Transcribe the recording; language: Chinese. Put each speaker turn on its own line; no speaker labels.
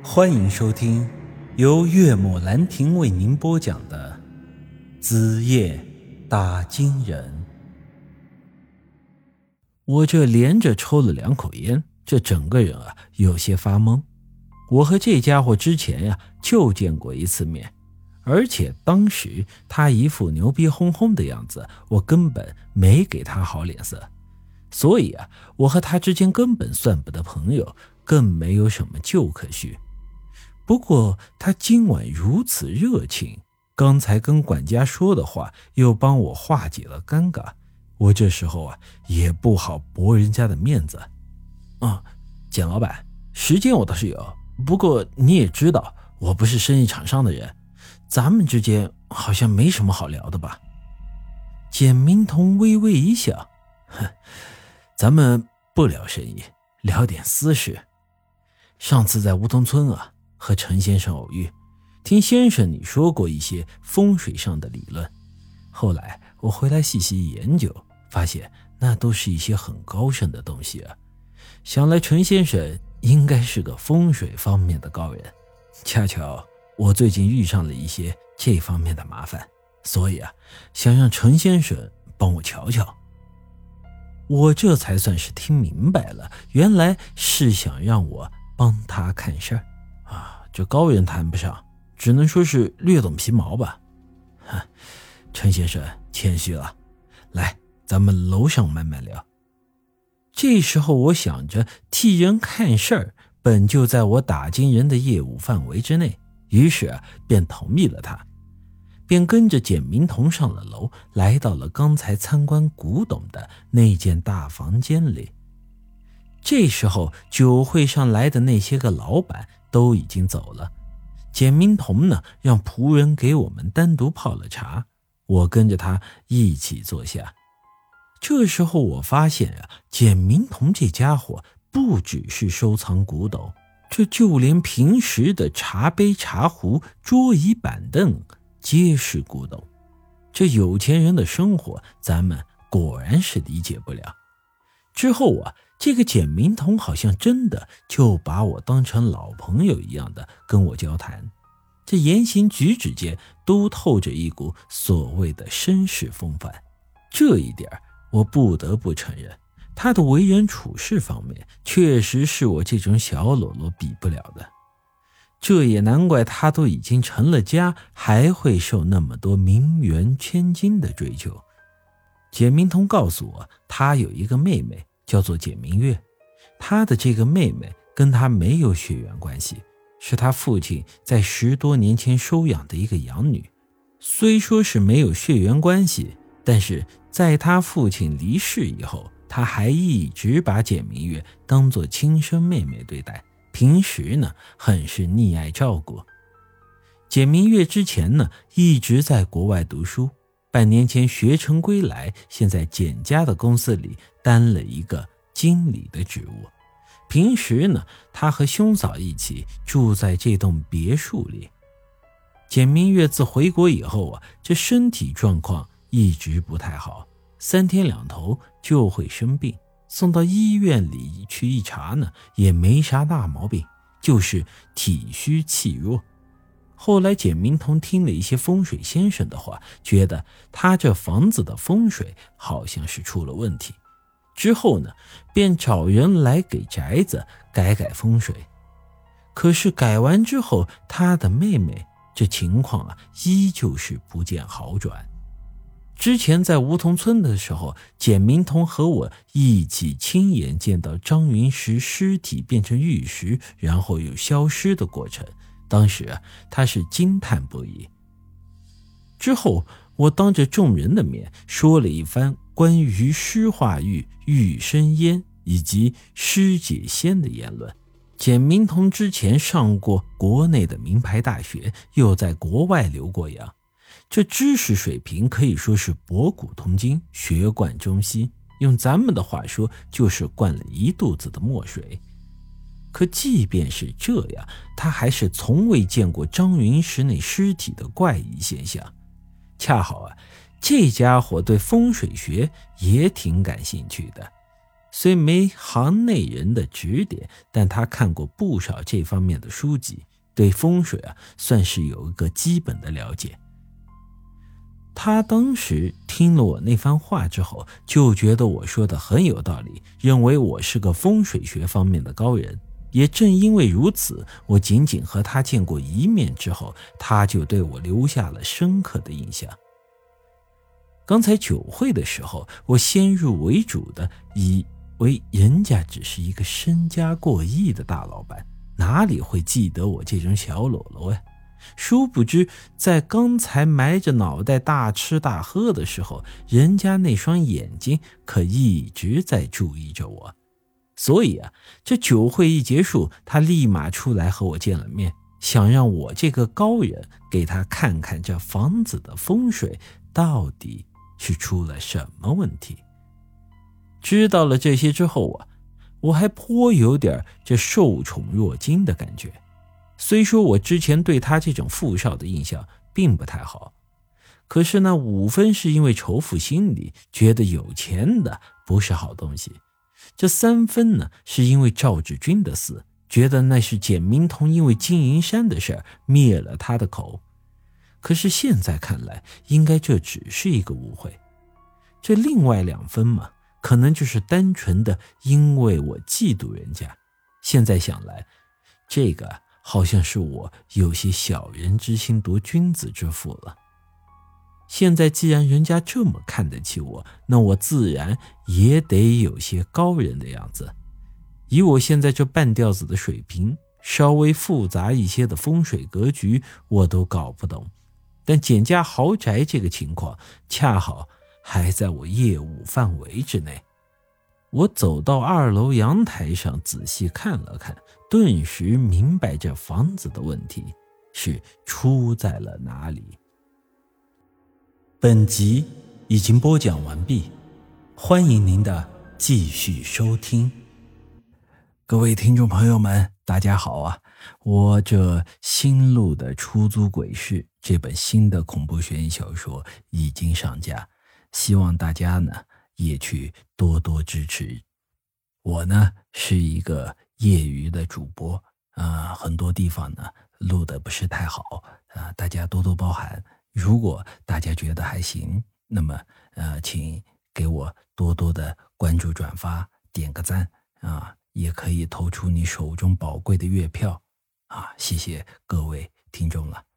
欢迎收听由岳母兰亭为您播讲的《子夜打金人》。我这连着抽了两口烟，这整个人啊有些发懵。我和这家伙之前呀就见过一次面，而且当时他一副牛逼哄哄的样子，我根本没给他好脸色。所以啊，我和他之间根本算不得朋友，更没有什么旧可叙。不过他今晚如此热情，刚才跟管家说的话又帮我化解了尴尬，我这时候啊也不好驳人家的面子。啊，简老板，时间我倒是有，不过你也知道，我不是生意场上的人，咱们之间好像没什么好聊的吧？简明彤微微一笑，哼。咱们不聊生意，聊点私事。上次在梧桐村啊，和陈先生偶遇，听先生你说过一些风水上的理论。后来我回来细细研究，发现那都是一些很高深的东西啊。想来陈先生应该是个风水方面的高人。恰巧我最近遇上了一些这方面的麻烦，所以啊，想让陈先生帮我瞧瞧。我这才算是听明白了，原来是想让我帮他看事儿！这高人谈不上，只能说是略懂皮毛吧。哼，陈先生谦虚了，来，咱们楼上慢慢聊。这时候我想着替人看事儿，本就在我打金人的业务范围之内，于是便同意了他。便跟着简明彤上了楼，来到了刚才参观古董的那间大房间里。这时候，酒会上来的那些个老板都已经走了。简明彤呢，让仆人给我们单独泡了茶，我跟着他一起坐下。这时候，我发现啊，简明彤这家伙不只是收藏古董，这就连平时的茶杯、茶壶、桌椅板凳。皆是古董，这有钱人的生活，咱们果然是理解不了。之后啊，这个简明彤好像真的就把我当成老朋友一样的跟我交谈，这言行举止间都透着一股所谓的绅士风范。这一点我不得不承认，他的为人处事方面确实是我这种小喽啰比不了的。这也难怪他都已经成了家，还会受那么多名媛千金的追求。简明通告诉我，他有一个妹妹，叫做简明月。他的这个妹妹跟他没有血缘关系，是他父亲在十多年前收养的一个养女。虽说是没有血缘关系，但是在他父亲离世以后，他还一直把简明月当做亲生妹妹对待。平时呢，很是溺爱照顾。简明月之前呢，一直在国外读书，半年前学成归来，现在简家的公司里担了一个经理的职务。平时呢，他和兄嫂一起住在这栋别墅里。简明月自回国以后啊，这身体状况一直不太好，三天两头就会生病。送到医院里去一查呢，也没啥大毛病，就是体虚气弱。后来简明通听了一些风水先生的话，觉得他这房子的风水好像是出了问题。之后呢，便找人来给宅子改改风水。可是改完之后，他的妹妹这情况啊，依旧是不见好转。之前在梧桐村的时候，简明彤和我一起亲眼见到张云石尸体变成玉石，然后又消失的过程。当时啊，他是惊叹不已。之后，我当着众人的面说了一番关于尸化玉、玉生烟以及尸解仙的言论。简明彤之前上过国内的名牌大学，又在国外留过洋。这知识水平可以说是博古通今，学贯中西。用咱们的话说，就是灌了一肚子的墨水。可即便是这样，他还是从未见过张云石那尸体的怪异现象。恰好啊，这家伙对风水学也挺感兴趣的，虽没行内人的指点，但他看过不少这方面的书籍，对风水啊算是有一个基本的了解。他当时听了我那番话之后，就觉得我说的很有道理，认为我是个风水学方面的高人。也正因为如此，我仅仅和他见过一面之后，他就对我留下了深刻的印象。刚才酒会的时候，我先入为主的以为人家只是一个身家过亿的大老板，哪里会记得我这种小喽啰呀？殊不知，在刚才埋着脑袋大吃大喝的时候，人家那双眼睛可一直在注意着我。所以啊，这酒会一结束，他立马出来和我见了面，想让我这个高人给他看看这房子的风水到底是出了什么问题。知道了这些之后啊，我还颇有点这受宠若惊的感觉。虽说我之前对他这种富少的印象并不太好，可是那五分是因为仇富心理，觉得有钱的不是好东西。这三分呢，是因为赵志军的死，觉得那是简明通因为金银山的事灭了他的口。可是现在看来，应该这只是一个误会。这另外两分嘛，可能就是单纯的因为我嫉妒人家。现在想来，这个好像是我有些小人之心夺君子之腹了。现在既然人家这么看得起我，那我自然也得有些高人的样子。以我现在这半吊子的水平，稍微复杂一些的风水格局我都搞不懂。但简家豪宅这个情况，恰好还在我业务范围之内。我走到二楼阳台上，仔细看了看，顿时明白这房子的问题是出在了哪里。本集已经播讲完毕，欢迎您的继续收听。各位听众朋友们，大家好啊！我这新录的《出租鬼市》这本新的恐怖悬疑小说已经上架，希望大家呢也去多多支持。我呢是一个业余的主播啊，很多地方呢录的不是太好啊，大家多多包涵。如果大家觉得还行，那么呃，请给我多多的关注、转发、点个赞啊，也可以投出你手中宝贵的月票啊，谢谢各位听众了。